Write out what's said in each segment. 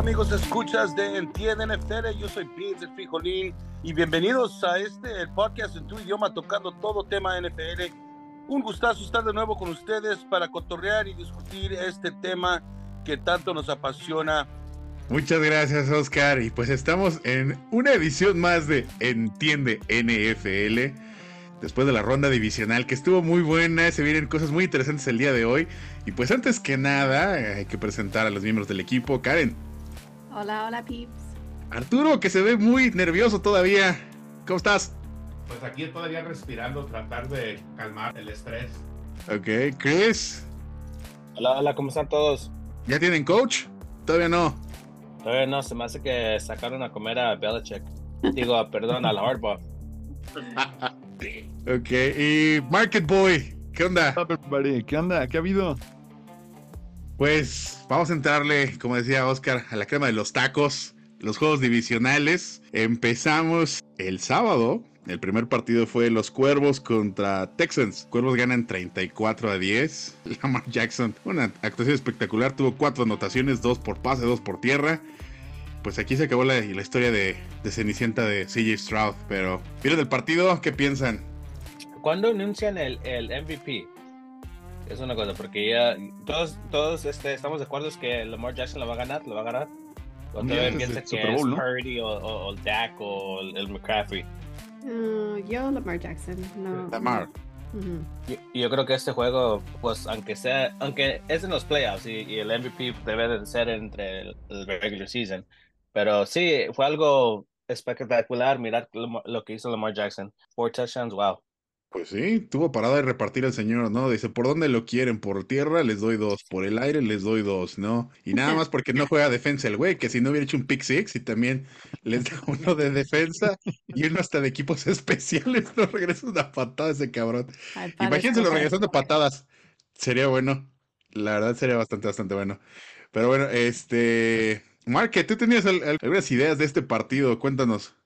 Amigos, escuchas de Entiende NFL, yo soy Pete el Frijolín y bienvenidos a este el podcast en tu idioma tocando todo tema NFL. Un gustazo estar de nuevo con ustedes para cotorrear y discutir este tema que tanto nos apasiona. Muchas gracias Oscar y pues estamos en una edición más de Entiende NFL. Después de la ronda divisional que estuvo muy buena, se vienen cosas muy interesantes el día de hoy. Y pues antes que nada, hay que presentar a los miembros del equipo. Karen, Hola, hola, peeps. Arturo, que se ve muy nervioso todavía. ¿Cómo estás? Pues aquí todavía respirando, tratar de calmar el estrés. Ok, Chris. Hola, hola, ¿cómo están todos? ¿Ya tienen coach? Todavía no. Todavía no, se me hace que sacaron a comer a Belichick. Digo, perdón, a la Hardball. Ok, y Market Boy, ¿qué onda? ¿Qué onda? ¿Qué ha habido? Pues vamos a entrarle, como decía Oscar, a la crema de los tacos, los juegos divisionales. Empezamos el sábado. El primer partido fue los Cuervos contra Texans. Cuervos ganan 34 a 10. Lamar Jackson, una actuación espectacular. Tuvo cuatro anotaciones, dos por pase, dos por tierra. Pues aquí se acabó la, historia de, Cenicienta de CJ Stroud. Pero, ¿vieron el partido? ¿Qué piensan? ¿Cuándo anuncian el MVP? Es una cosa, porque ya todos, todos este, estamos de acuerdo que Lamar Jackson lo va a ganar, lo va a ganar. O todavía antes piensa que Super es Bowl, ¿no? Purdy o, o, o el Dak o el, el McCaffrey. Uh, yo, Lamar Jackson. No. Lamar. Ujú. Yo, yo creo que este juego, pues aunque sea, aunque es en los playoffs y, y el MVP debe de ser entre el, el regular season, pero sí, fue algo espectacular mirar lo, lo que hizo Lamar Jackson. Four touchdowns, wow. Pues sí, tuvo parada de repartir el señor, ¿no? Dice, ¿por dónde lo quieren? Por tierra les doy dos, por el aire les doy dos, ¿no? Y nada más porque no juega defensa el güey, que si no hubiera hecho un pick six y también les da uno de defensa y uno hasta de equipos especiales, no regresa una patada ese cabrón. Imagínenselo regresando patadas. Sería bueno. La verdad sería bastante, bastante bueno. Pero bueno, este... Marque, tú tenías al- al- algunas ideas de este partido, cuéntanos.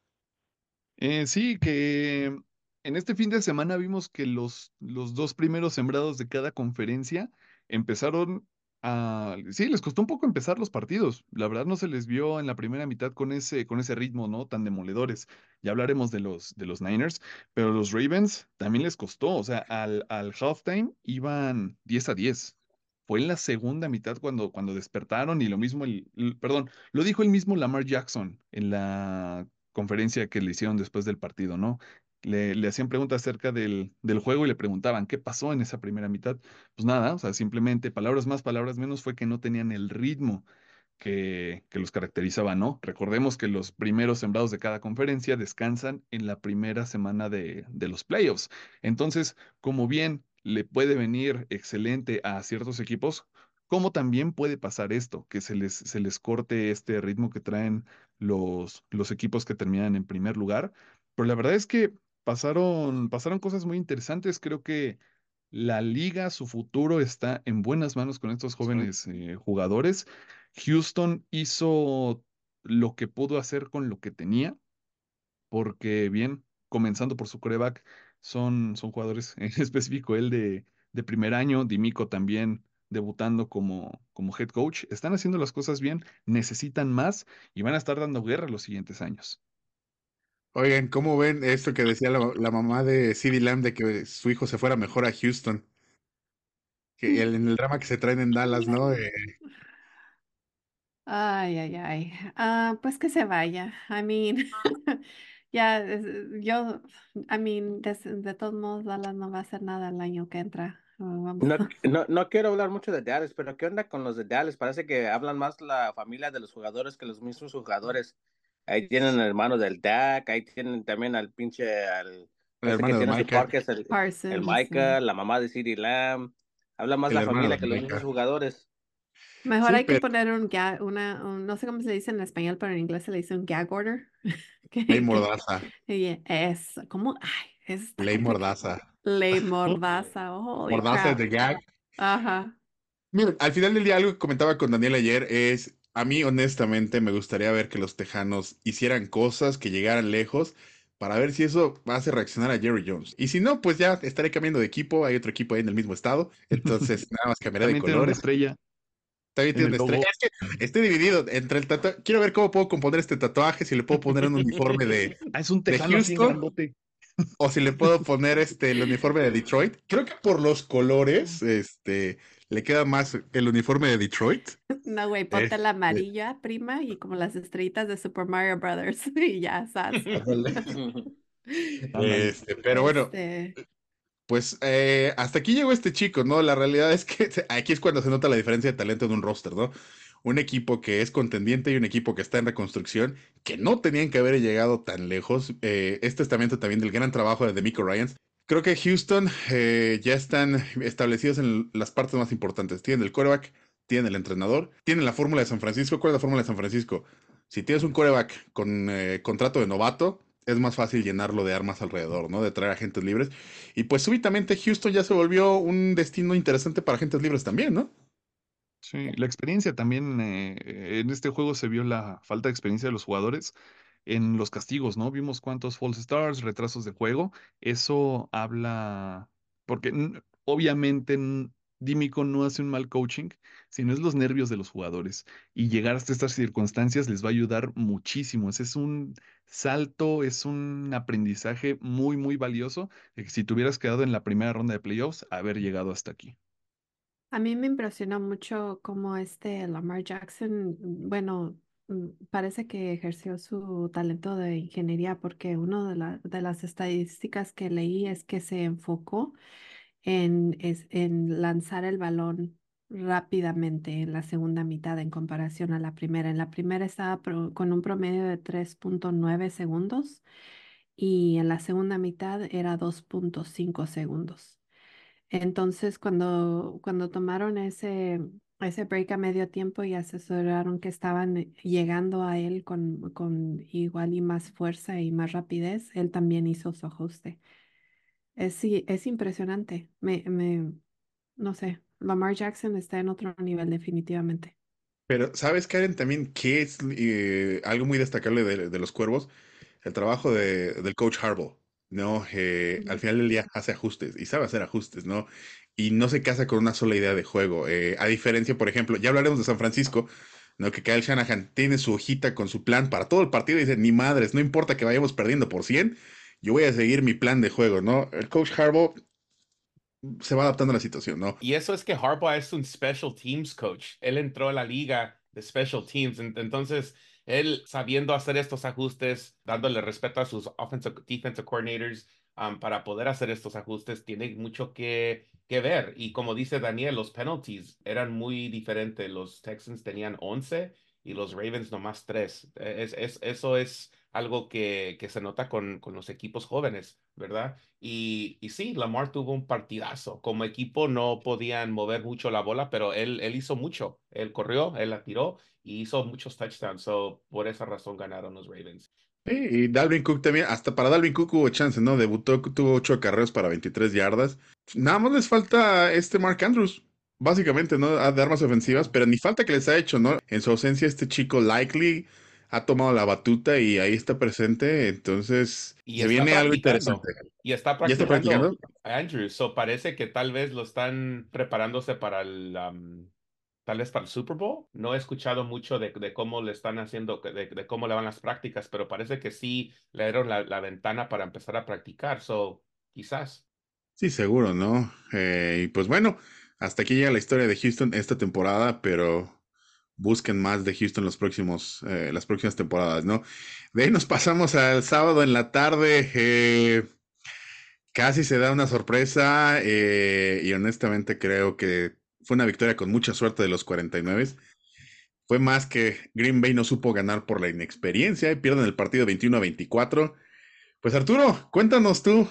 Eh, sí, que en este fin de semana vimos que los, los dos primeros sembrados de cada conferencia empezaron a... Sí, les costó un poco empezar los partidos. La verdad no se les vio en la primera mitad con ese, con ese ritmo, ¿no? Tan demoledores. Ya hablaremos de los, de los Niners, pero los Ravens también les costó. O sea, al, al halftime iban 10 a 10. Fue en la segunda mitad cuando, cuando despertaron y lo mismo, el, el- perdón, lo dijo el mismo Lamar Jackson en la conferencia que le hicieron después del partido, ¿no? Le, hacían preguntas acerca del, del juego y le preguntaban qué pasó en esa primera mitad. Pues nada, o sea, simplemente palabras más, palabras menos, fue que no tenían el ritmo que, que los caracterizaba, ¿no? Recordemos que los primeros sembrados de cada conferencia descansan en la primera semana de, de los playoffs. Entonces, como bien le puede venir excelente a ciertos equipos, como también puede pasar esto, que se les, se les corte este ritmo que traen los, los equipos que terminan en primer lugar. Pero la verdad es que pasaron, pasaron cosas muy interesantes. Creo que la liga, su futuro está en buenas manos con estos jóvenes eh, jugadores. Houston hizo lo que pudo hacer con lo que tenía, porque bien, comenzando por su coreback, son, son jugadores, en específico él de, de primer año, Dimico también debutando como, como head coach, están haciendo las cosas bien, necesitan más y van a estar dando guerra los siguientes años. Oigan, ¿cómo ven esto que decía la, la mamá de CeeDee Lamb de que su hijo se fuera mejor a Houston? Que el- en el drama que se traen en Dallas, ¿no? Eh, Ay, ay, ay. Ah, pues que se vaya. I mean, ya, es- yo, I mean, de, de todos modos, Dallas no va a hacer nada el año que entra. Ah, vamos No, no, no quiero hablar mucho de Dallas, pero ¿qué onda con los de Dallas? Parece que hablan más la familia de los jugadores que los mismos jugadores. Ahí tienen el hermano del Dak, ahí tienen también al pinche, al, el parece que hermano de Micah. podcast, el, Parsons, el sí. Micah, la mamá de CeeDee Lamb. Habla más El la hermano familia que los mismos jugadores. Mejor Sí, hay que pero- poner un gag, una, un- no sé cómo se dice en español, pero en inglés se le dice un gag order. Que- Ley que- Mordaza. es, ¿cómo? Ay, es, Ley. Mordaza. Ley mordaza, holy Mordaza de gag. Ajá. Miren, al final del día algo que comentaba con Daniel ayer es, a mí honestamente me gustaría ver que los Tejanos hicieran cosas, que llegaran lejos, para ver si eso hace reaccionar a Jerry Jones. Y si no, pues ya estaré cambiando de equipo, hay otro equipo ahí en el mismo estado, entonces nada más cambiaré de colores. estrella. También En tiene una estrella. Es que estoy dividido entre el tatuaje. Quiero ver cómo puedo componer este tatuaje, si le puedo poner un uniforme de, Ah, es un tejano así grandote. o si le puedo poner este el uniforme de Detroit. Creo que por los colores, este, le queda más el uniforme de Detroit. No, güey, ponte la amarilla, prima, y como las estrellitas de Super Mario Brothers, y ya, sas. Ándale. Este, pero bueno, Este, pues eh, hasta aquí llegó este chico, ¿no? La realidad es que aquí es cuando se nota la diferencia de talento de un roster, ¿no? Un equipo que es contendiente y un equipo que está en reconstrucción, que no tenían que haber llegado tan lejos. Eh, este estamento también del gran trabajo de Demico Ryans. Creo que Houston eh, ya están establecidos en las partes más importantes. Tienen el quarterback, tienen el entrenador, tienen la fórmula de San Francisco. ¿Cuál es la fórmula de San Francisco? Si tienes un quarterback con eh, contrato de novato, es más fácil llenarlo de armas alrededor, ¿no? De traer agentes libres. Y pues súbitamente Houston ya se volvió un destino interesante para agentes libres también, ¿no? Sí, la experiencia también eh, en este juego se vio la falta de experiencia de los jugadores en los castigos, ¿no? Vimos cuántos false starts, retrasos de juego. Eso habla, porque obviamente Dímico no hace un mal coaching, sino es los nervios de los jugadores. Y llegar hasta estas circunstancias les va a ayudar muchísimo. Ese es un salto, es un aprendizaje muy, muy valioso. de que si te hubieras quedado en la primera ronda de playoffs, haber llegado hasta aquí. a mí me impresionó mucho cómo este Lamar Jackson, bueno, parece que ejerció su talento de ingeniería porque una de, la- de las estadísticas que leí es que se enfocó en, es- en lanzar el balón rápidamente en la segunda mitad en comparación a la primera. En la primera estaba con un promedio de 3.9 segundos y en la segunda mitad era 2.5 segundos. Entonces, cuando, cuando tomaron ese, ese break a medio tiempo y asesoraron que estaban eh, llegando a él con, con igual y más fuerza y más rapidez, él también hizo su ajuste. Es, sí, es impresionante. Me, me, no sé, Lamar Jackson está en otro nivel definitivamente. Pero, ¿sabes, Karen, también qué es eh, algo muy destacable de, de los cuervos? El trabajo de- del coach Harbaugh, ¿no? Eh, al final del día hace ajustes y sabe hacer ajustes, ¿no? Y no se casa con una sola idea de juego. Eh, a diferencia, por ejemplo, ya hablaremos de San Francisco, ¿no? Que Kyle Shanahan tiene su hojita con su plan para todo el partido y dice, ni madres, no importa que vayamos perdiendo por 100, yo voy a seguir mi plan de juego, ¿no? El coach Harbaugh se va adaptando a la situación, ¿no? Y eso es que Harbaugh es un special teams coach. Él entró a la liga de special teams. En- Entonces, él sabiendo hacer estos ajustes, dándole respeto a sus offensive, defensive coordinators, um, para poder hacer estos ajustes, tiene mucho que, que ver. Y como dice Daniel, los penalties eran muy diferentes. Los Texans tenían 11 y los Ravens nomás 3. Es, es, eso es algo que, que se nota con, con los equipos jóvenes, ¿verdad? Y, y sí, Lamar tuvo un partidazo. Como equipo no podían mover mucho la bola, pero él, él hizo mucho. Él corrió, él la tiró y hizo muchos touchdowns. So, por esa razón ganaron los Ravens. Sí, y Dalvin Cook también, hasta para Dalvin Cook hubo chance, ¿no? Debutó, tuvo 8 acarreos para 23 yardas. Nada más les falta este Mark Andrews, básicamente, ¿no? De armas ofensivas, pero ni falta que les ha hecho, ¿no? En su ausencia, este chico Likely ha tomado la batuta y ahí está presente, entonces Y se está viene algo practicando. interesante. Y está ¿Ya está practicando practicando? a Andrews. So, parece que tal vez lo están preparándose para el, um, tal vez para el Super Bowl. No he escuchado mucho de, de cómo le están haciendo, de, de cómo le van las prácticas, pero parece que sí le dieron la, la ventana para empezar a practicar. So, quizás. Sí, seguro, ¿no? Eh, y pues bueno, hasta aquí llega la historia de Houston esta temporada, pero busquen más de Houston los próximos, eh, las próximas temporadas, ¿no? De ahí nos pasamos al sábado en la tarde. eh, casi se da una sorpresa eh, y honestamente creo que fue una victoria con mucha suerte de los 49. Fue más que Green Bay no supo ganar por la inexperiencia y pierden el partido 21 a 24. Pues Arturo, cuéntanos tú,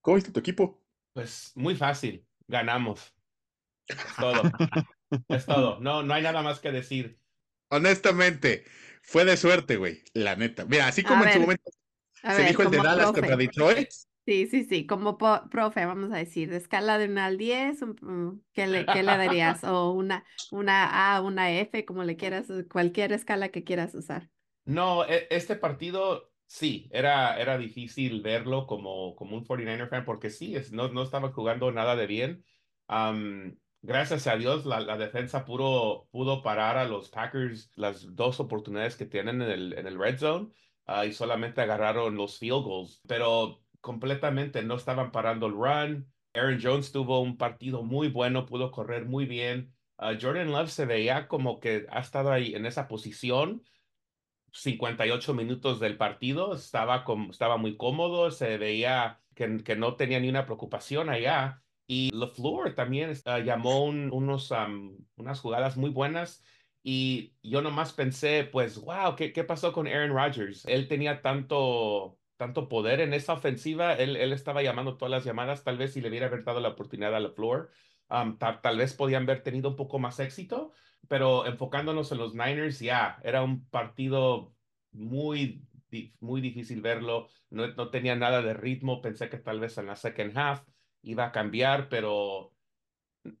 ¿cómo viste tu equipo? Pues muy fácil. Ganamos. Todo. Es todo. No, no hay nada más que decir. Honestamente, fue de suerte, güey, la neta. Mira, así A como en su momento se ver, dijo el de como Dallas profe. contra Detroit. Sí, sí, sí, como profe, vamos a decir, de escala de 1 al 10, un- un- ¿qué le, qué le darías? O una, una A, una F, como le quieras, cualquier escala que quieras usar. No, e- este partido sí, era, era difícil verlo como, como un 49er fan porque sí, es, no, no estaba jugando nada de bien. Gracias a Dios, la, defensa pudo, pudo parar a los Packers las dos oportunidades que tienen en el, en el red zone ah, y solamente agarraron los field goals, pero completamente no estaban parando el run. Aaron Jones tuvo un partido muy bueno, pudo correr muy bien. Ah, Jordan Love se veía como que ha estado ahí en esa posición 58 minutos del partido, estaba, como, estaba muy cómodo, se veía que, que no tenía ni una preocupación allá. Y LeFleur también uh, llamó un, unos, unas jugadas muy buenas. Y yo nomás pensé, pues, wow, ¿qué, qué pasó con Aaron Rodgers? Él tenía tanto, tanto poder en esa ofensiva, él, él estaba llamando todas las llamadas, tal vez si le hubiera dado la oportunidad a LeFleur, um, tal vez podían haber tenido un poco más éxito, pero enfocándonos en los Niners, ya, era un partido muy, muy difícil verlo, no, no tenía nada de ritmo, pensé que tal vez en la second half iba a cambiar, pero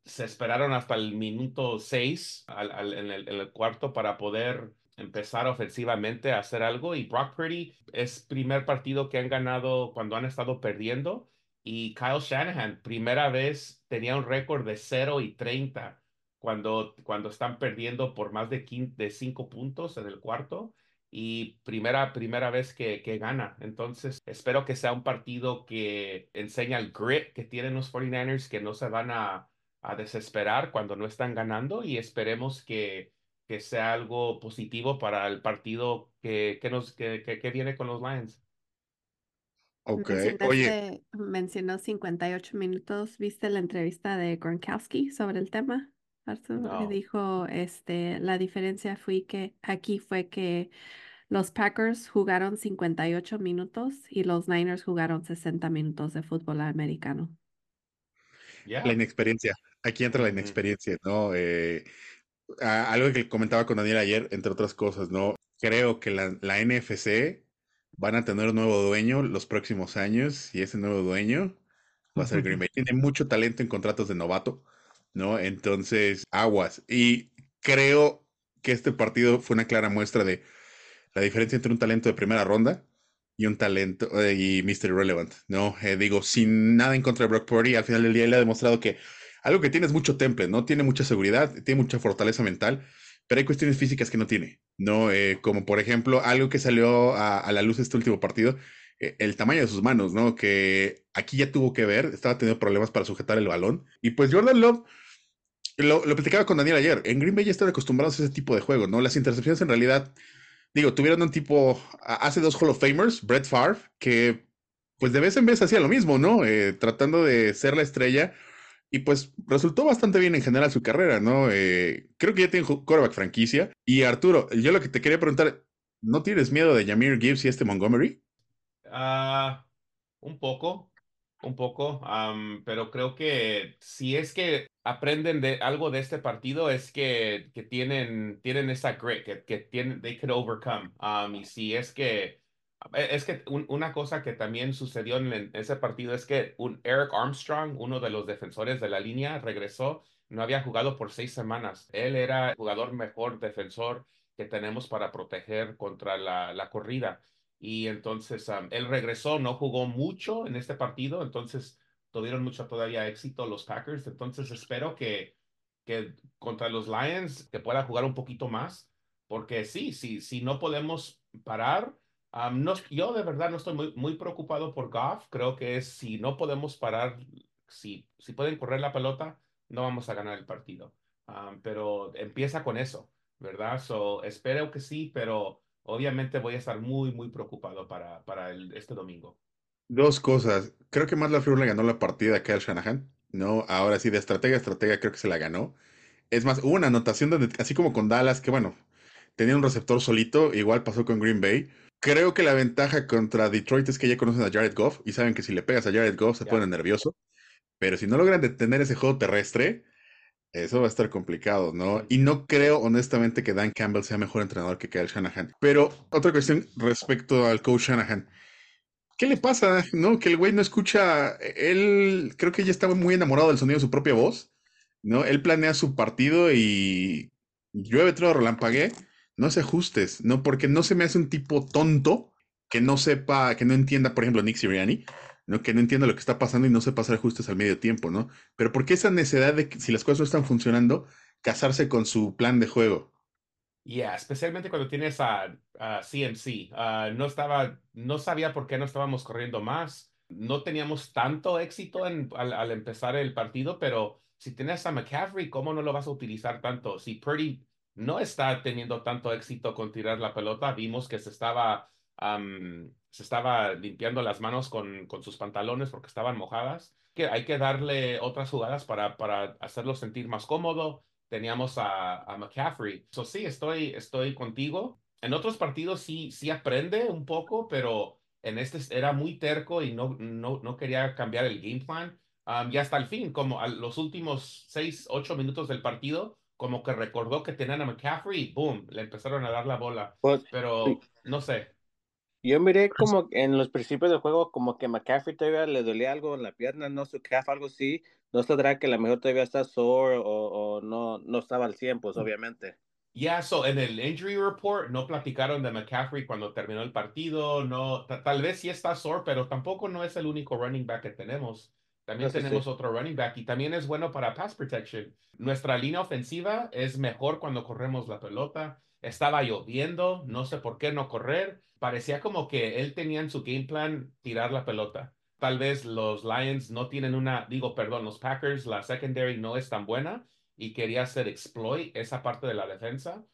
se esperaron hasta el minuto 6 al, en, el, en, el, cuarto para poder empezar ofensivamente a hacer algo. Y Brock Purdy es primer partido que han ganado cuando han estado perdiendo. Y Kyle Shanahan, primera vez, tenía un récord de 0 y 30 cuando, cuando están perdiendo por más de, 5, de 5 puntos en el cuarto y primera, primera vez que, que, gana. Entonces, espero que sea un partido que enseña el grit que tienen los 49ers, que no se van a, a desesperar cuando no están ganando y esperemos que, que sea algo positivo para el partido que, que nos, que, que, viene con los Lions. Ok, oye. Mencionó 58 minutos. ¿Viste la entrevista de Gronkowski sobre el tema? Arthur No. dijo, este, la diferencia fue que aquí fue que los Packers jugaron 58 minutos y los Niners jugaron 60 minutos de fútbol americano. Yeah. La inexperiencia. Aquí entra la inexperiencia, ¿no? Eh, a- algo que comentaba con Daniel ayer, entre otras cosas, ¿no? Creo que la, la NFC van a tener un nuevo dueño los próximos años y ese nuevo dueño va a ser Green Bay. Tiene mucho talento en contratos de novato, ¿no? Entonces, aguas. Y creo que este partido fue una clara muestra de la diferencia entre un talento de primera ronda y un talento eh, y Mr. Irrelevant, ¿no? Eh, digo, sin nada en contra de Brock Purdy, al final del día él ha demostrado que algo que tiene es mucho temple, ¿no? Tiene mucha seguridad, tiene mucha fortaleza mental, pero hay cuestiones físicas que no tiene, ¿no? Eh, como por ejemplo, algo que salió a, a la luz este último partido, eh, el tamaño de sus manos, ¿no? Que aquí ya tuvo que ver, estaba teniendo problemas para sujetar el balón. Y pues Jordan Love, lo, lo platicaba con Daniel ayer, en Green Bay ya están acostumbrados a ese tipo de juego, ¿no? Las intercepciones en realidad, digo, tuvieron un tipo, hace dos Hall of Famers, Brett Favre, que pues de vez en vez hacía lo mismo, ¿no? Eh, tratando de ser la estrella. Y pues resultó bastante bien en general su carrera, ¿no? Eh, creo que ya tiene quarterback franquicia. Y Arturo, yo lo que te quería preguntar, ¿no tienes miedo de Jameer Gibbs y este Montgomery? Ah, un poco, un poco, am, pero creo que si es que aprenden de algo de este partido es que, que tienen, tienen esa grit, que, que tienen, they could overcome. Am, y si es que, e, es que un- una cosa que también sucedió en, el- ese partido es que un Eric Armstrong, uno de los defensores de la línea, regresó, no había jugado por seis semanas. Él era el jugador mejor defensor que tenemos para proteger contra la, la corrida. Y entonces um, él regresó, no jugó mucho en este partido, entonces tuvieron mucho todavía éxito los Packers. Entonces espero que, que contra los Lions que pueda jugar un poquito más, porque sí, sí, si no podemos parar, no, yo de verdad no estoy muy, muy preocupado por Goff. Creo que es si no podemos parar, si, si pueden correr la pelota, no vamos a ganar el partido. Pero empieza con eso, ¿verdad? So, espero que sí, pero obviamente voy a estar muy, muy preocupado para, para el, este domingo. Dos cosas. Creo que Matt LaFleur le ganó la partida a Kyle Shanahan, ¿no? Ahora sí, de estratega a estratega creo que se la ganó. Es más, hubo una anotación donde, así como con Dallas, que bueno, tenía un receptor solito, igual pasó con Green Bay. Creo que la ventaja contra Detroit es que ya conocen a Jared Goff y saben que si le pegas a Jared Goff se Ya. pone nervioso. Pero si no logran detener ese juego terrestre, eso va a estar complicado, ¿no? Y no creo honestamente que Dan Campbell sea mejor entrenador que Kyle Shanahan. Pero otra cuestión respecto al coach Shanahan. ¿Qué le pasa? ¿No? Que el güey no escucha. Él creo que ya estaba muy enamorado del sonido de su propia voz. ¿No? Él planea su partido y llueve, todo relampaguee. No hace ajustes, ¿no? Porque no se me hace un tipo tonto que no sepa, que no entienda, por ejemplo, Nick Sirianni. ¿No? Que no entiende lo que está pasando y no se pasa ajustes al medio tiempo, ¿no? Pero ¿por qué esa necesidad de que si las cosas no están funcionando, casarse con su plan de juego? Yeah, especialmente cuando tienes a, a CMC. Ah, no estaba, no sabía por qué no estábamos corriendo más. No teníamos tanto éxito en, al, al empezar el partido, pero si tienes a McCaffrey, ¿cómo no lo vas a utilizar tanto? Si Purdy no está teniendo tanto éxito con tirar la pelota, vimos que se estaba, am, se estaba limpiando las manos con, con sus pantalones porque estaban mojadas. Que hay que darle otras jugadas para, para hacerlo sentir más cómodo. Teníamos a, a McCaffrey. So, sí, estoy, estoy contigo. En otros partidos sí, sí aprende un poco, pero en este era muy terco y no, no, no quería cambiar el game plan. Um, y hasta el fin, como a los últimos seis, ocho minutos del partido, como que recordó que tenían a McCaffrey y boom, le empezaron a dar la bola. Pues, Pero no sé. Yo miré como en los principios del juego, como que McCaffrey todavía le dolía algo en la pierna, no su calf, algo así. No saldrá que a lo mejor todavía está sore o, o no, no estaba al 100, pues obviamente. Ya, so en el injury report no platicaron de McCaffrey cuando terminó el partido. No, ta- tal vez sí está sore, pero tampoco no es el único running back que tenemos. También No, tenemos sí. otro running back y también es bueno para pass protection. Nuestra línea ofensiva es mejor cuando corremos la pelota. Estaba lloviendo, no sé por qué no correr. Parecía como que él tenía en su game plan tirar la pelota. Tal vez los Lions no tienen una, digo, perdón, los Packers, la secondary no es tan buena y quería hacer exploit esa parte de la defensa.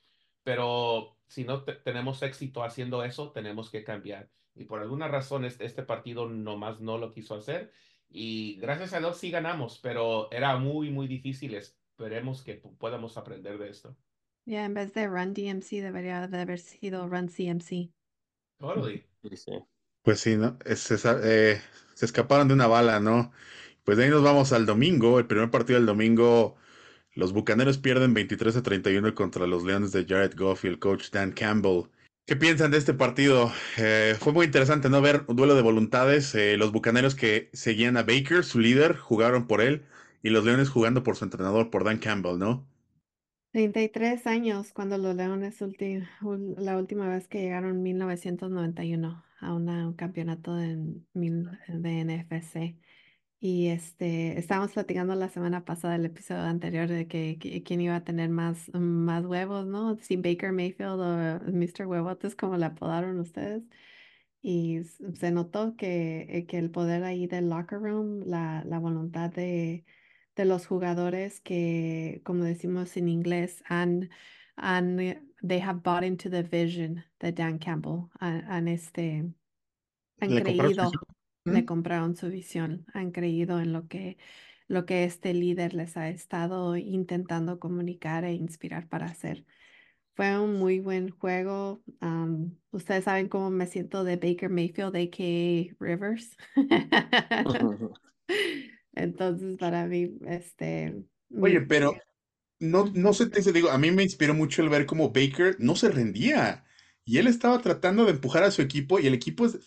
Pero si no te- tenemos éxito haciendo eso, tenemos que cambiar. Y por alguna razón este, este partido nomás no lo quiso hacer. Y gracias a Dios sí ganamos, pero era muy, muy difícil. Esperemos que podamos aprender de esto. Ya, en vez de Run DMC debería de haber sido Run CMC. Totally. Pues sí, ¿no? Es- esa- eh, se escaparon de una bala, ¿no? Pues de ahí nos vamos al domingo. El primer partido del domingo, los Bucaneros pierden 23 a 31 contra los Leones de Jared Goff y el coach Dan Campbell. ¿Qué piensan de este partido? Eh, fue muy interesante, ¿no? Ver un duelo de voluntades. eh, los Bucaneros que seguían a Baker, su líder, jugaron por él, y los Leones jugando por su entrenador, por Dan Campbell, ¿no? 33 años cuando los Leones ulti- ul- la última vez que llegaron en 1991 a una- un campeonato de, mil- de NFC. Y este, estábamos platicando la semana pasada, el episodio anterior, de que, que- quién iba a tener más, más huevos, ¿no? Si Baker Mayfield o Mr. Huevotes, como le apodaron ustedes. Y s- se notó que, eh, que el poder ahí del locker room, la, la voluntad de, de los jugadores que, como decimos en inglés, han, han, eh, they have bought into the vision de Dan Campbell, han, han, este, han Le compraron creído, visión. le ¿Mm? compraron su visión, han creído en lo que, lo que este líder les ha estado intentando comunicar e inspirar para hacer. Fue un muy buen juego. am, ustedes saben cómo me siento de Baker Mayfield, a.k.a. Rivers. Entonces, para mí, este, Oye, mi- pero no, no sé, te digo, a mí me inspiró mucho el ver cómo Baker no se rendía. Y él estaba tratando de empujar a su equipo y el equipo es,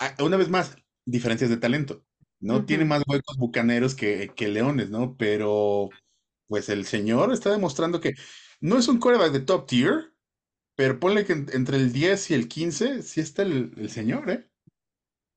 a- una vez más, diferencias de talento. No tiene más huecos bucaneros que, que leones, ¿no? Pero pues el señor está demostrando que no es un quarterback de top tier, pero ponle que en- entre el 10 y el 15 sí está el, el señor, ¿eh?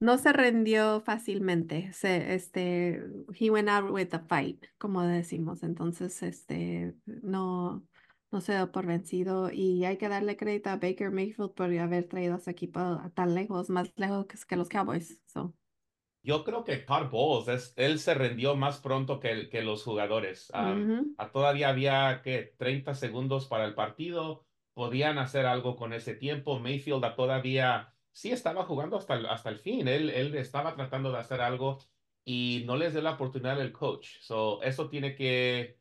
No se rindió fácilmente. Se, este, he went out with a fight, como decimos. Entonces, este, no, no se dio por vencido. Y hay que darle crédito a Baker Mayfield por haber traído a su equipo a tan lejos, más lejos que, los Cowboys. So, Yo creo que Bowles, es, él se rindió más pronto que, que los jugadores. A todavía había que 30 segundos para el partido. Podían hacer algo con ese tiempo. Mayfield a todavía sí estaba jugando hasta el, hasta el fin. Él, él estaba tratando de hacer algo y no les dio la oportunidad al coach. So, eso tiene que,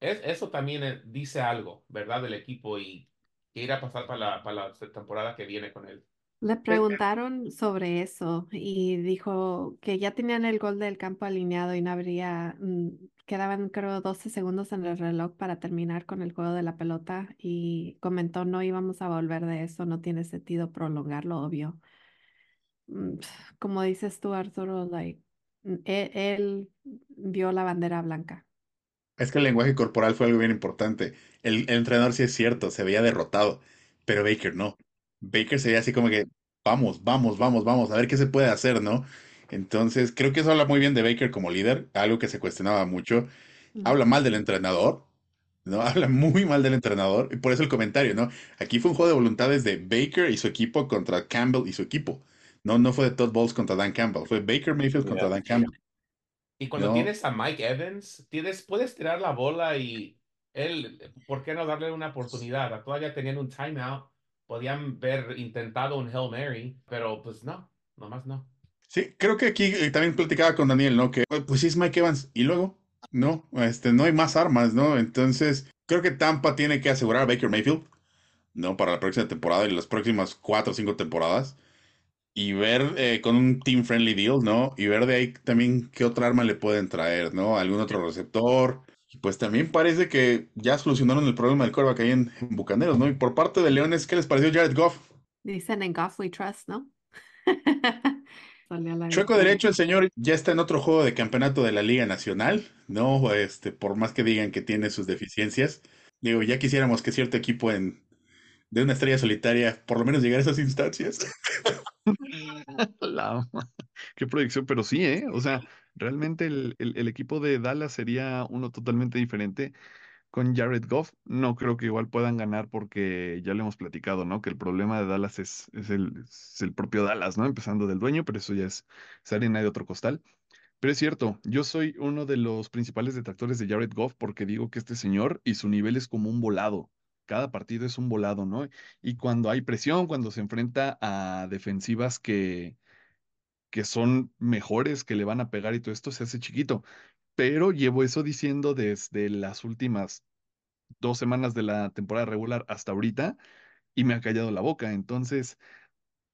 es, eso también eh, dice algo, ¿verdad? Del equipo y ir a pasar para la, para la temporada que viene con él. Le preguntaron sobre eso y dijo que ya tenían el gol del campo alineado y no habría, mm, quedaban creo 12 segundos en el reloj para terminar con el juego de la pelota y comentó no íbamos a volver de eso, no tiene sentido prolongarlo, obvio. Mm, Como dices tú, Arturo, like, mm, él, él vio la bandera blanca. Es que el lenguaje corporal fue algo bien importante. El, el entrenador sí es cierto, se veía derrotado, pero Baker no. Baker se veía así como que, vamos, vamos, vamos, vamos, a ver qué se puede hacer, ¿no? Entonces, creo que eso habla muy bien de Baker como líder, algo que se cuestionaba mucho. Habla mal del entrenador, ¿no? Habla muy mal del entrenador, y por eso el comentario, ¿no? Aquí fue un juego de voluntades de Baker y su equipo contra Campbell y su equipo. No, no fue de Todd Bowles contra Dan Campbell, fue Baker Mayfield contra Yeah. Dan Campbell. Y cuando No. tienes a Mike Evans, tienes, puedes tirar la bola y él, ¿por qué no darle una oportunidad? Todavía teniendo un timeout, podían haber intentado un Hail Mary, pero pues no, nomás no. Sí, creo que aquí eh, también platicaba con Daniel, ¿no? Que "Oh, pues sí es Mike Evans y luego no, este, no hay más armas, ¿no? Entonces, creo que Tampa tiene que asegurar a Baker Mayfield, ¿no? Para la próxima temporada y las próximas cuatro o cinco temporadas y ver eh, con un team friendly deal, ¿no? Y ver de ahí también qué otra arma le pueden traer, ¿no? Algún otro receptor. Y pues también parece que ya solucionaron el problema del quarterback ahí en, en Bucaneros, ¿no? Y por parte de Leones, ¿qué les pareció Jared Goff? Dicen en Goff we trust, ¿no? Salió la Chueco derecho, el señor ya está en otro juego de campeonato de la Liga Nacional, ¿no? Este, por más que digan que tiene sus deficiencias. Digo, ya quisiéramos que cierto equipo en, de una estrella solitaria por lo menos llegara a esas instancias. La- Qué proyección, pero sí, ¿eh? O sea, realmente el, el- equipo de Dallas sería uno totalmente diferente con Jared Goff. No creo que igual puedan ganar porque ya lo hemos platicado, ¿no? Que el problema de Dallas es, es el, el propio Dallas, ¿no? Empezando del dueño, pero eso ya es, es harina de otro costal. Pero es cierto, yo soy uno de los principales detractores de Jared Goff porque digo que este señor y su nivel es como un volado. Cada partido es un volado, ¿no? Y cuando hay presión, cuando se enfrenta a defensivas que, que son mejores, que le van a pegar y todo esto, se hace chiquito. Pero llevo eso diciendo desde las últimas dos semanas de la temporada regular hasta ahorita y me ha callado la boca. Entonces,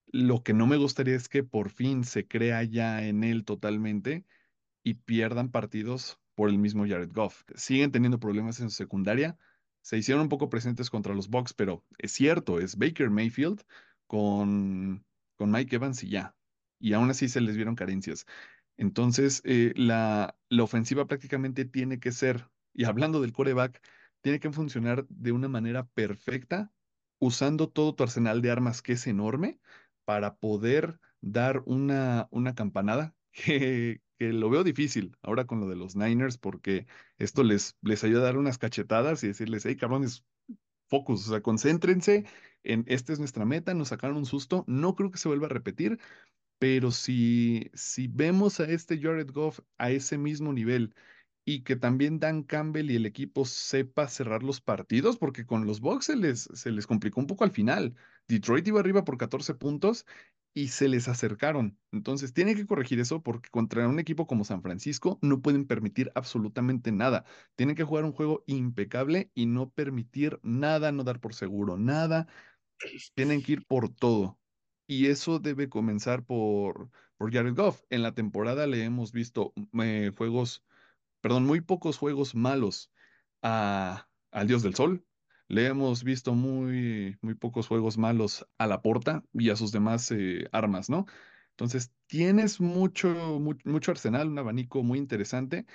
lo que no me gustaría es que por fin se crea ya en él totalmente y pierdan partidos por el mismo Jared Goff. Siguen teniendo problemas en su secundaria. Se hicieron un poco presentes contra los Bucks, pero es cierto, es Baker Mayfield con, con Mike Evans y ya. Y aún así se les vieron carencias. Entonces, eh, la, la ofensiva prácticamente tiene que ser, y hablando del coreback, tiene que funcionar de una manera perfecta, usando todo tu arsenal de armas que es enorme para poder dar una, una campanada que, que lo veo difícil ahora con lo de los Niners, porque esto les, les ayuda a dar unas cachetadas y decirles, hey, cabrones, focus, o sea, concéntrense en esta es nuestra meta, nos sacaron un susto, no creo que se vuelva a repetir, pero si, si vemos a este Jared Goff a ese mismo nivel y que también Dan Campbell y el equipo sepa cerrar los partidos, porque con los Bucks se les, se les complicó un poco al final. Detroit iba arriba por 14 puntos y se les acercaron. Entonces tienen que corregir eso porque contra un equipo como San Francisco no pueden permitir absolutamente nada. Tienen que jugar un juego impecable y no permitir nada, no dar por seguro nada. Tienen que ir por todo. Y eso debe comenzar por, por Jared Goff. En la temporada le hemos visto eh, juegos, perdón, muy pocos juegos malos a, al Dios del Sol. Le hemos visto muy, muy pocos juegos malos a la Porta y a sus demás eh, armas, ¿no? Entonces, tienes mucho, mu- mucho arsenal, un abanico muy interesante.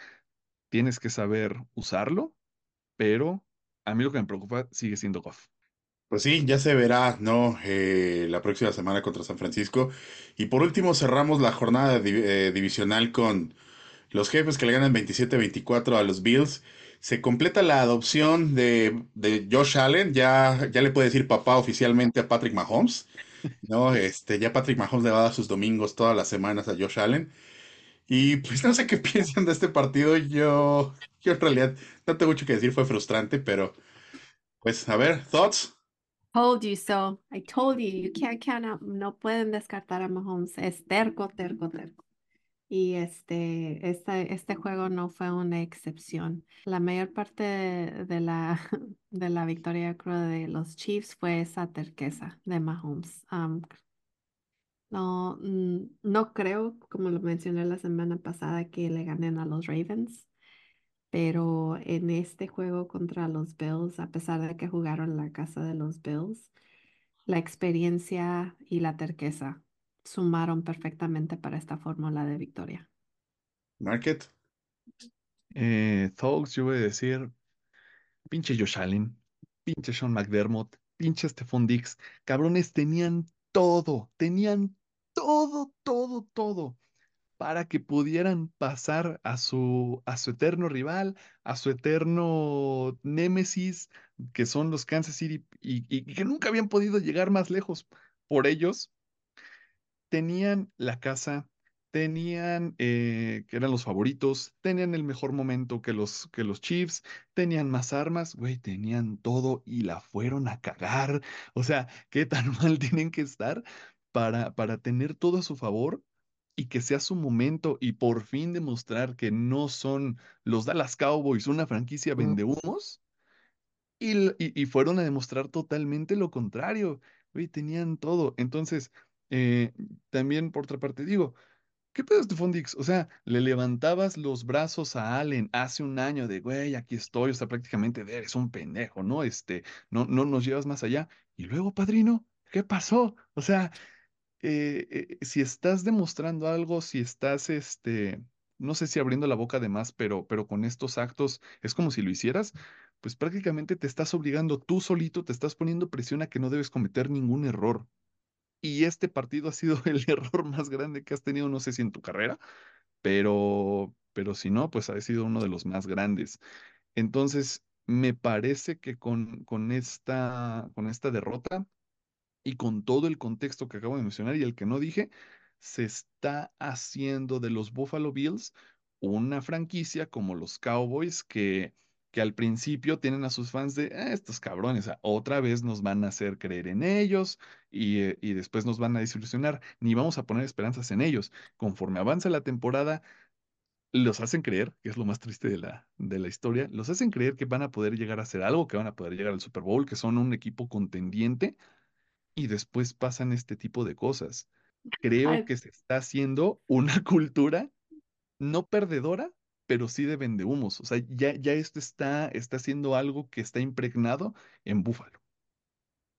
Tienes que saber usarlo, pero a mí lo que me preocupa sigue siendo Goff. Pues sí, ya se verá, ¿no? Eh, la próxima semana contra San Francisco. Y por último cerramos la jornada eh, divisional con los jefes que le ganan 27-24 a los Bills. Se completa la adopción de, de Josh Allen. Ya, ya le puede decir papá oficialmente a Patrick Mahomes. ¿no? Este, ya Patrick Mahomes le va a dar sus domingos todas las semanas a Josh Allen. Y pues no sé qué piensan de este partido. Yo, yo en realidad no tengo mucho que decir, fue frustrante, pero pues a ver, thoughts. Told you so. I told you, you can't count out. No pueden descartar a Mahomes. Es terco, terco, terco. Y este, este, este juego no fue una excepción. La mayor parte de, la, victoria creo de los Chiefs fue esa terqueza de Mahomes. No, no creo, como lo mencioné la semana pasada, que le ganen a los Ravens. Pero en este juego contra los Bills, a pesar de que jugaron en la casa de los Bills, la experiencia y la terqueza sumaron perfectamente para esta fórmula de victoria. Market. Eh, yo voy a decir, pinche Josh Allen, pinche Sean McDermott, pinche Stephon Diggs, cabrones, tenían todo, tenían todo, todo, todo para que pudieran pasar a su, a su eterno rival, a su eterno némesis, que son los Kansas City, y, que nunca habían podido llegar más lejos por ellos. Tenían la casa, tenían eh, que eran los favoritos, tenían el mejor momento que los, que los Chiefs, tenían más armas, güey, tenían todo y la fueron a cagar. O sea, ¿qué tan mal tienen que estar para, para tener todo a su favor? Y que sea su momento y por fin demostrar que no son los Dallas Cowboys una franquicia vendehumos. Y, y, y fueron a demostrar totalmente lo contrario. Güey, tenían todo. Entonces, eh, también por otra parte digo, ¿Qué pedo, Stephon Diggs? O sea, le levantabas los brazos a Allen hace un año de, güey, aquí estoy, o sea, prácticamente eres un pendejo, ¿no? Este, no, no nos llevas más allá. Y luego, padrino, ¿qué pasó? O sea, eh, eh, si estás demostrando algo, si estás, este, no sé si abriendo la boca de más, pero, pero con estos actos es como si lo hicieras, pues prácticamente te estás obligando tú solito, te estás poniendo presión a que no debes cometer ningún error. Y este partido ha sido el error más grande que has tenido, no sé si en tu carrera, pero, pero si no, pues ha sido uno de los más grandes. Entonces, me parece que con, con esta, con esta derrota y con todo el contexto que acabo de mencionar y el que no dije, se está haciendo de los Buffalo Bills una franquicia como los Cowboys que, que al principio tienen a sus fans de "Ah, estos cabrones, otra vez nos van a hacer creer en ellos y, eh, y después nos van a desilusionar, ni vamos a poner esperanzas en ellos. Conforme avanza la temporada, los hacen creer, que es lo más triste de la, de la historia, los hacen creer que van a poder llegar a hacer algo, que van a poder llegar al Super Bowl, que son un equipo contendiente y después pasan este tipo de cosas. Creo Ay, que se está haciendo una cultura no perdedora, pero sí de vendehumos. O sea, ya, ya esto está, está haciendo algo que está impregnado en Búfalo.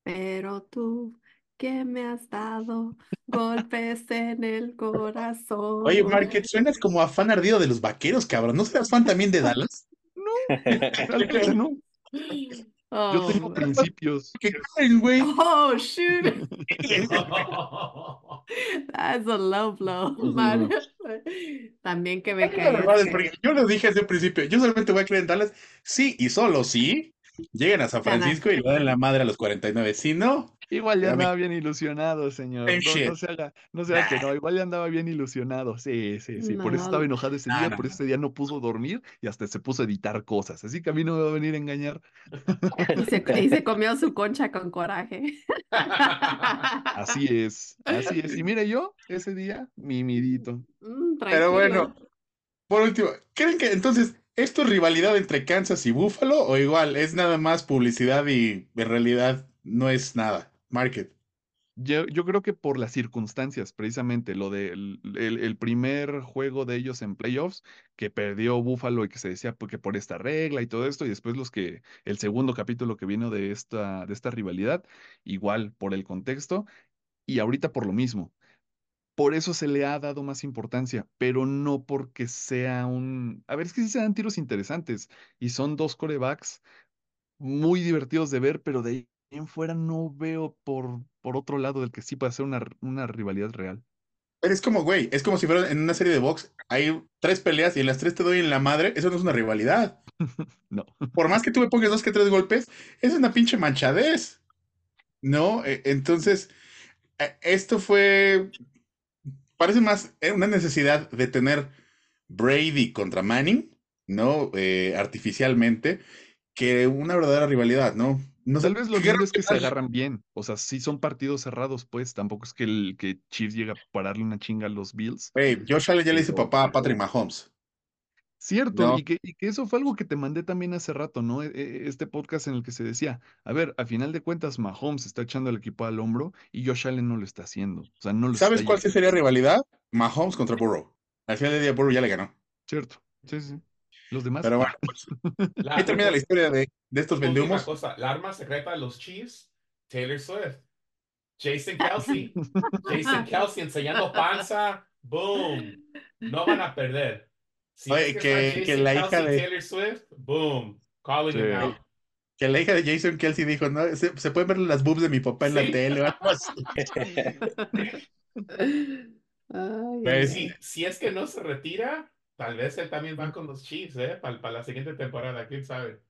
pero tú, ¿qué me has dado? Golpes en el Oye, corazón. Market, suenas como a fan ardido de los vaqueros, cabrón. ¿No serás fan también de Dallas? No, realmente no. Yo tengo Oh, principios. ¿Qué creen, güey? oh, shoot. That's a low blow, man. También que me porque yo lo dije desde un principio. Yo solamente voy a creer en Dallas. Sí, y solo sí. Lleguen a San. Francisco y le dan la madre a los 49. Si no, Igual ya andaba bien ilusionado, señor. No, no se haga, no se haga que no. Igual ya andaba bien ilusionado. Sí, sí, sí. Por eso estaba enojado ese No, día, no, por ese día no puso dormir y hasta se puso a editar cosas. Así que a mí no me va a venir a engañar. Y se, y se comió su concha con coraje. Así es, así es. Y mire yo, ese día, mimidito. Mm, Pero bueno, por último, ¿creen que entonces esto es rivalidad entre Kansas y Buffalo o igual es nada más publicidad y en realidad no es nada? Market. Yo, yo creo que por las circunstancias, precisamente, lo del el, el primer juego de ellos en playoffs, que perdió Buffalo y que se decía pues, que por esta regla y todo esto, y después los que, el segundo capítulo que vino de esta, de esta rivalidad, igual por el contexto, y ahorita por lo mismo. Por eso se le ha dado más importancia, pero no porque sea un... A ver, es que sí se dan tiros interesantes y son dos corebacks muy divertidos de ver, pero de en fuera no veo por, por otro lado del que sí puede ser una, una rivalidad real. Pero es como, güey, es como si fuera en una serie de box, hay tres peleas y en las tres te doy en la madre, eso no es una rivalidad. No. Por más que tú me pongas dos que tres golpes, es una pinche manchadez. ¿No? E- Entonces, eh, esto fue, parece más eh, una necesidad de tener Brady contra Manning, ¿no? Eh, artificialmente, que una verdadera rivalidad, ¿no? No Tal vez lo ¿qué lindo es que se agarran bien. O sea, sí son partidos cerrados, pues. Tampoco es que el que Chiefs llega a pararle una chinga a los Bills. Güey, Josh Allen ya le dice papá a Patrick Mahomes. Cierto, No. y que, y que eso fue algo que te mandé también hace rato, ¿no? E- e- Este podcast en el que se decía, a ver, a final de cuentas, Mahomes está echando al equipo al hombro y Josh Allen no lo está haciendo. O sea, no lo ¿Sabes está cuál sería rivalidad? Mahomes contra Burrow. Al final del día Burrow ya le ganó. Cierto, sí, sí. Los demás. Pero bueno, pues, ahí termina la historia de, de estos vendehumos. cosa, la arma secreta de los Chiefs, Taylor Swift. Jason Kelsey. Jason Kelsey enseñando panza. Boom. No van a perder. Si Oye, que, que- la hija Kelsey, de- Taylor Swift, boom. Calling Sí. him out. Que la hija de Jason Kelsey dijo, no, se, se pueden ver las boobs de mi papá en la Sí. tele o algo así. Ay, Pues, Si, si es que no se retira, tal vez él también va con los Chiefs, ¿eh? Para, la siguiente temporada, quién sabe.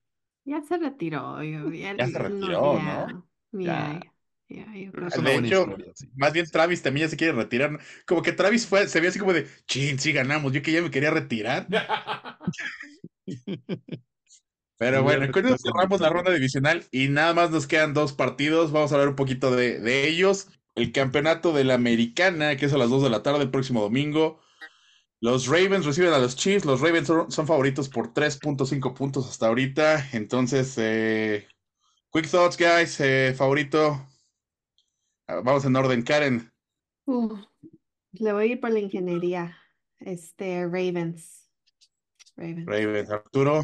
Ya se retiró. yo- ya- Ya se no, retiró, ya, ¿no? ya, Ya. yo creo que De hecho, historia, sí. más bien Travis también ya se quiere retirar. Como que Travis fue, se vio así como de, chin, sí ganamos, yo que ya me quería retirar. Pero bueno, con eso cerramos la ronda divisional y nada más nos quedan dos partidos. Vamos a hablar un poquito de, de ellos. El campeonato de la americana, que es a las 2 de la tarde el próximo domingo. Los Ravens reciben a los Chiefs. Los Ravens son, son favoritos por 3.5 puntos hasta ahorita. Entonces, eh, quick thoughts, guys. Eh, favorito. Ah, Vamos en orden. Karen, Uh, le voy a ir por la ingeniería. Este, Ravens. Ravens. Ravens, Arturo,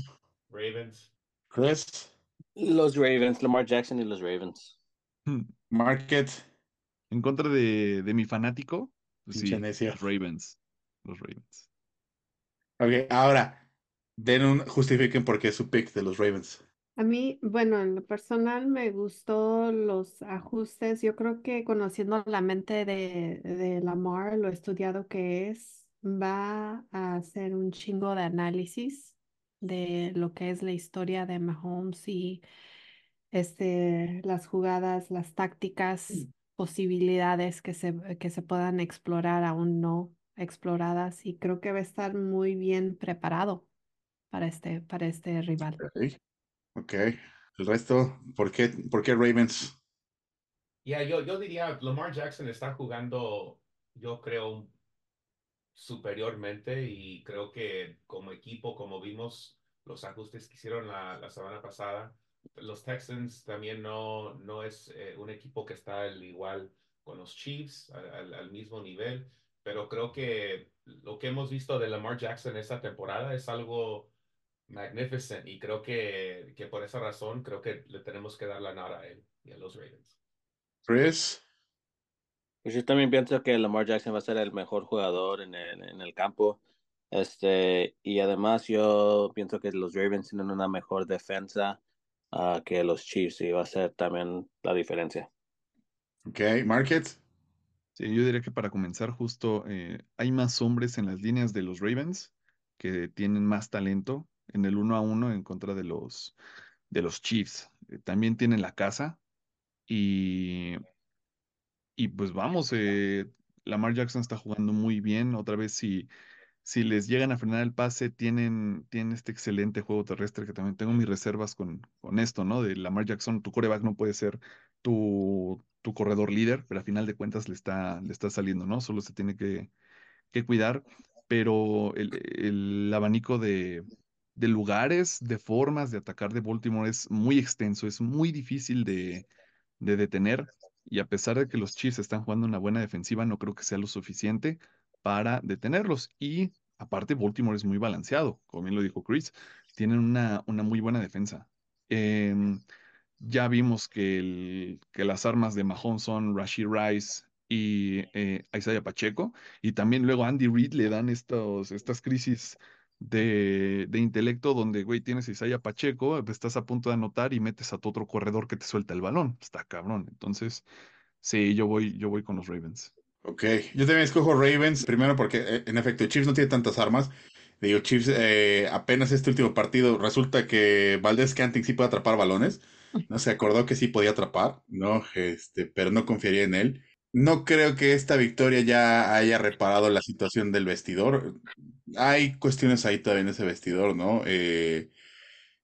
Ravens. Chris, Los Ravens, Lamar Jackson y los Ravens. Market. En contra de, de mi fanático, pues sí, Ravens. Los Ravens. Ok, ahora, den un, justifiquen por qué es su pick de los Ravens. A mí, bueno, en lo personal me gustó los ajustes. Yo creo que conociendo la mente de, de Lamar, lo estudiado que es, va a hacer un chingo de análisis de lo que es la historia de Mahomes y este, las jugadas, las tácticas, posibilidades que se, que se puedan explorar aún no exploradas. Y creo que va a estar muy bien preparado para este, para este rival. Ok, ok. El resto, ¿por qué, por qué Ravens? Ya, yo, yo diría, Lamar Jackson está jugando, yo creo, superiormente y creo que como equipo, como vimos los ajustes que hicieron la, la semana pasada, los Texans también no, no es eh, un equipo que está al igual con los Chiefs, al, al- al mismo nivel, pero creo que lo que hemos visto de Lamar Jackson esta temporada es algo magnificent y creo que, que por esa razón creo que le tenemos que dar la nada a él y a los Ravens. Chris, Pues yo también pienso que Lamar Jackson va a ser el mejor jugador en el, en el campo. Este, y además yo pienso que los Ravens tienen una mejor defensa ah, que los Chiefs y va a ser también la diferencia. ok. Market, Sí, yo diría que para comenzar justo eh, hay más hombres en las líneas de los Ravens que tienen más talento en el uno a uno en contra de los de los Chiefs. Eh, también tienen la casa y, y pues vamos, eh, Lamar Jackson está jugando muy bien. Otra vez si, si les llegan a frenar el pase, tienen, tienen este excelente juego terrestre que también tengo mis reservas con, con esto, ¿no? De Lamar Jackson, tu coreback no puede ser tu, tu corredor líder, pero a final de cuentas le está, le está saliendo, ¿no? Solo se tiene que, que cuidar, pero el, el abanico de, de lugares, de formas de atacar de Baltimore es muy extenso, es muy difícil de, de detener. Y a pesar de que los Chiefs están jugando una buena defensiva, no creo que sea lo suficiente para detenerlos. Y aparte, Baltimore es muy balanceado, como bien lo dijo Chris, tienen una, una muy buena defensa. Em, ya vimos que, el- que las armas de Mahomes son Rashid Rice y eh, Isaiah Pacheco, y también luego Andy Reid le dan estos, estas crisis de, de intelecto donde, güey, tienes a Isaiah Pacheco, estás a punto de anotar y metes a tu otro corredor que te suelta el balón. Está cabrón. Entonces, sí, yo voy, yo voy con los Ravens. ok. Yo también escojo Ravens, primero porque eh, en efecto Chiefs no tiene tantas armas. Digo, Chiefs eh, apenas este último partido resulta que Valdez Canting sí puede atrapar balones. No se acordó que sí podía atrapar, no, este, pero no confiaría en él. No creo que esta victoria ya haya reparado la situación del vestidor. Hay cuestiones ahí todavía en ese vestidor, ¿no? Eh,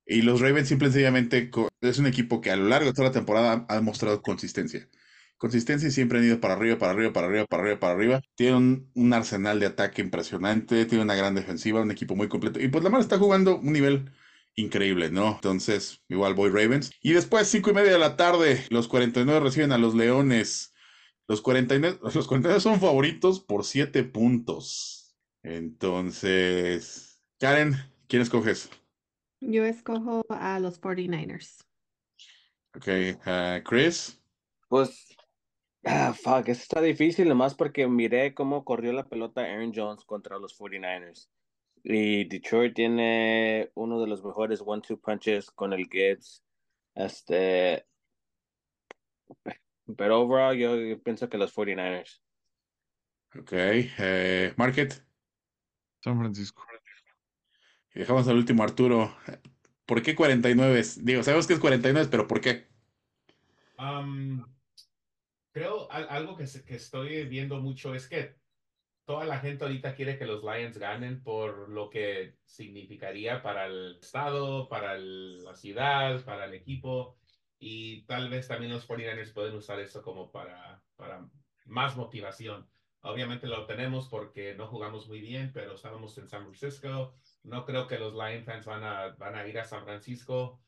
y los Ravens simple y sencillamente co- es un equipo que a lo largo de toda la temporada ha, mostrado consistencia. Consistencia y siempre han ido para arriba, para arriba, para arriba, para arriba, para arriba. Tiene un, arsenal de ataque impresionante, tiene una gran defensiva, un equipo muy completo. Y pues Lamar está jugando un nivel increíble, ¿no? Entonces, igual voy Ravens. Y después, cinco y media de la tarde, los 49 reciben a los Leones. Los 49, los 49 son favoritos por 7 puntos. Entonces, Karen, ¿quién escoges? Yo escojo a los 49ers. Ok, ah, Chris. Pues, ah, fuck, eso está difícil nomás porque miré cómo corrió la pelota Aaron Jones contra los 49ers. Y Detroit tiene uno de los mejores one-two punches con el Gibbs. Este, pero overall yo, pienso que los 49ers. Ok. Eh, Market. San Francisco. Y dejamos al último Arturo. ¿Por qué 49? Digo, sabemos que es 49, pero ¿por qué? Um, creo al- algo que, se- que estoy viendo mucho es que toda la gente ahorita quiere que los Lions ganen por lo que significaría para el estado, para la ciudad, para el equipo y tal vez también los 49ers pueden usar eso como para, más motivación. Obviamente lo tenemos porque no jugamos muy bien, pero estábamos en San Francisco. No creo que los Lion fans van a, van a ir a San Francisco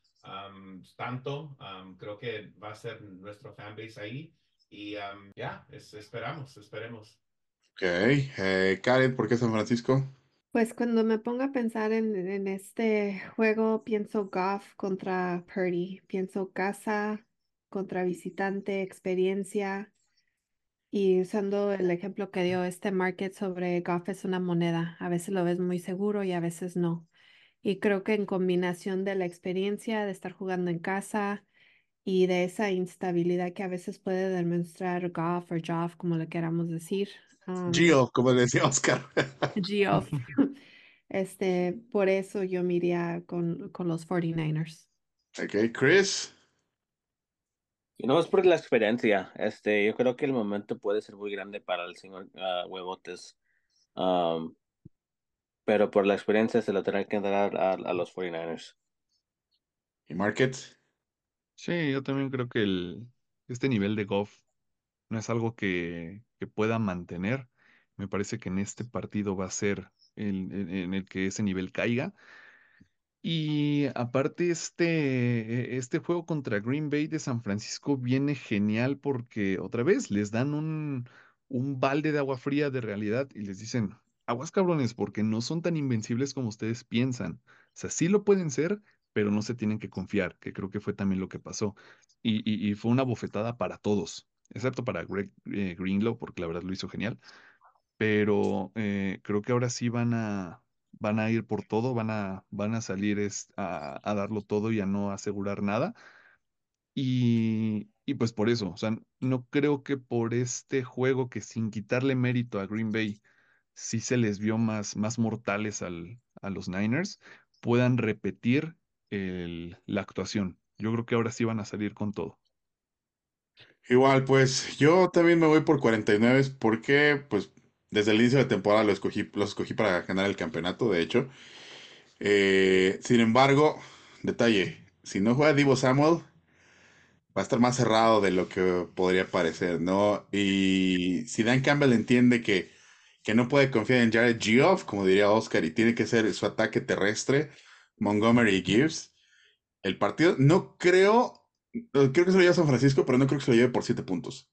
tanto. Creo que va a ser nuestro fanbase ahí. Y ya, es- esperamos, esperemos. Eh, Karen, ¿por qué San Francisco? Pues cuando me pongo a pensar en, en este juego, pienso Goff contra Purdy, pienso casa contra visitante, experiencia. Y usando el ejemplo que dio este market sobre Goff es una moneda. A veces lo ves muy seguro y a veces no. Y creo que en combinación de la experiencia de estar jugando en casa y de esa instabilidad que a veces puede demostrar Goff o Joff, como le queramos decir. Um, Gio, como le decía Oscar. Geoff. Este, por eso yo me iría con, con los 49ers. ok. Chris. Y no es por la experiencia. Este, yo creo que el momento puede ser muy grande para el señor ah, Huevotes. Um, pero por la experiencia se lo tendrán que dar a, a los 49ers. Y Market. Sí, yo también creo que el, este nivel de Goff no es algo que, que pueda mantener. Me parece que en este partido va a ser el, en, el que ese nivel caiga. Y aparte, este, este juego contra Green Bay de San Francisco viene genial porque otra vez les dan un, un balde de agua fría de realidad y les dicen, aguas cabrones, porque no son tan invencibles como ustedes piensan. O sea, sí lo pueden ser, pero no se tienen que confiar, que creo que fue también lo que pasó. Y- y fue una bofetada para todos, excepto para Greg eh, Greenlaw, porque la verdad lo hizo genial pero eh, creo que ahora sí van a, van a ir por todo, van a, van a salir es- a, a darlo todo y a no asegurar nada. Y, y pues por eso, o sea, no creo que por este juego que sin quitarle mérito a Green Bay, sí se les vio más, más mortales al, a los Niners, puedan repetir el- la actuación. Yo creo que ahora sí van a salir con todo. Igual, pues yo también me voy por 49 porque, pues, desde el inicio de temporada lo escogí, los escogí para ganar el campeonato, de hecho. Eh, sin embargo, detalle, si no juega Divo Samuel, va a estar más cerrado de lo que podría parecer, ¿no? Y si Dan Campbell entiende que, que no puede confiar en Jared Goff, como diría Oscar, y tiene que ser su ataque terrestre, Montgomery y Gibbs, el partido, no creo, creo que se lo lleva San Francisco, pero no creo que se lo lleve por siete puntos.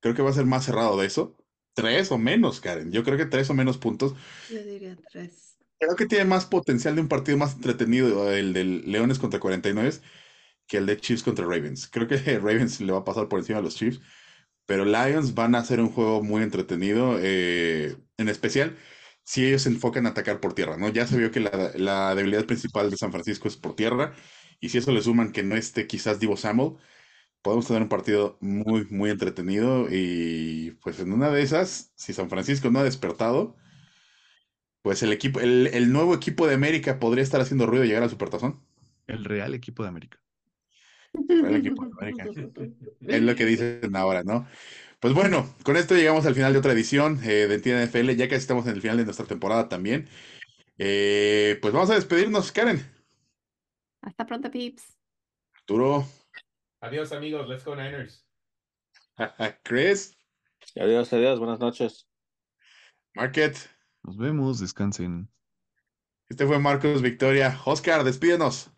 Creo que va a ser más cerrado de eso. Tres o menos, Karen. Yo creo que tres o menos puntos. Yo diría tres. Creo que tiene más potencial de un partido más entretenido el del Leones contra 49 que el de Chiefs contra Ravens. Creo que Ravens le va a pasar por encima a los Chiefs, pero Lions van a hacer un juego muy entretenido, eh, en especial si ellos se enfocan a atacar por tierra, ¿no? Ya se vio que la, la debilidad principal de San Francisco es por tierra, y si eso le suman que no esté quizás Divo Samuel, podemos tener un partido muy, muy entretenido, y pues en una de esas, si San Francisco no ha despertado, pues el equipo, el, el nuevo equipo de América podría estar haciendo ruido y llegar al Supertazón. El real equipo de América. El equipo de América. Es lo que dicen ahora, ¿no? Pues bueno, con esto llegamos al final de otra edición eh, de Entiende NFL, ya que estamos en el final de nuestra temporada también. Eh, pues vamos a despedirnos, Karen. Hasta pronto, peeps. Arturo, Adiós, amigos. Let's go Niners. Chris, Adiós, adiós, buenas noches. Market. Nos vemos, descansen. Este fue Marcos Victoria. Oscar, despídenos.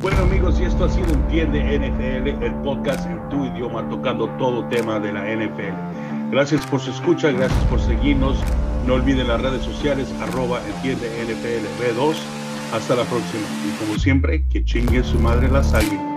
Bueno amigos, y esto ha sido Entiende NFL, el podcast en tu idioma tocando todo tema de la NFL. Gracias por su escucha, gracias por seguirnos. No olviden las redes sociales, arroba Entiende NFL B2. Hasta la próxima. Y como siempre, que chingue su madre las águilas.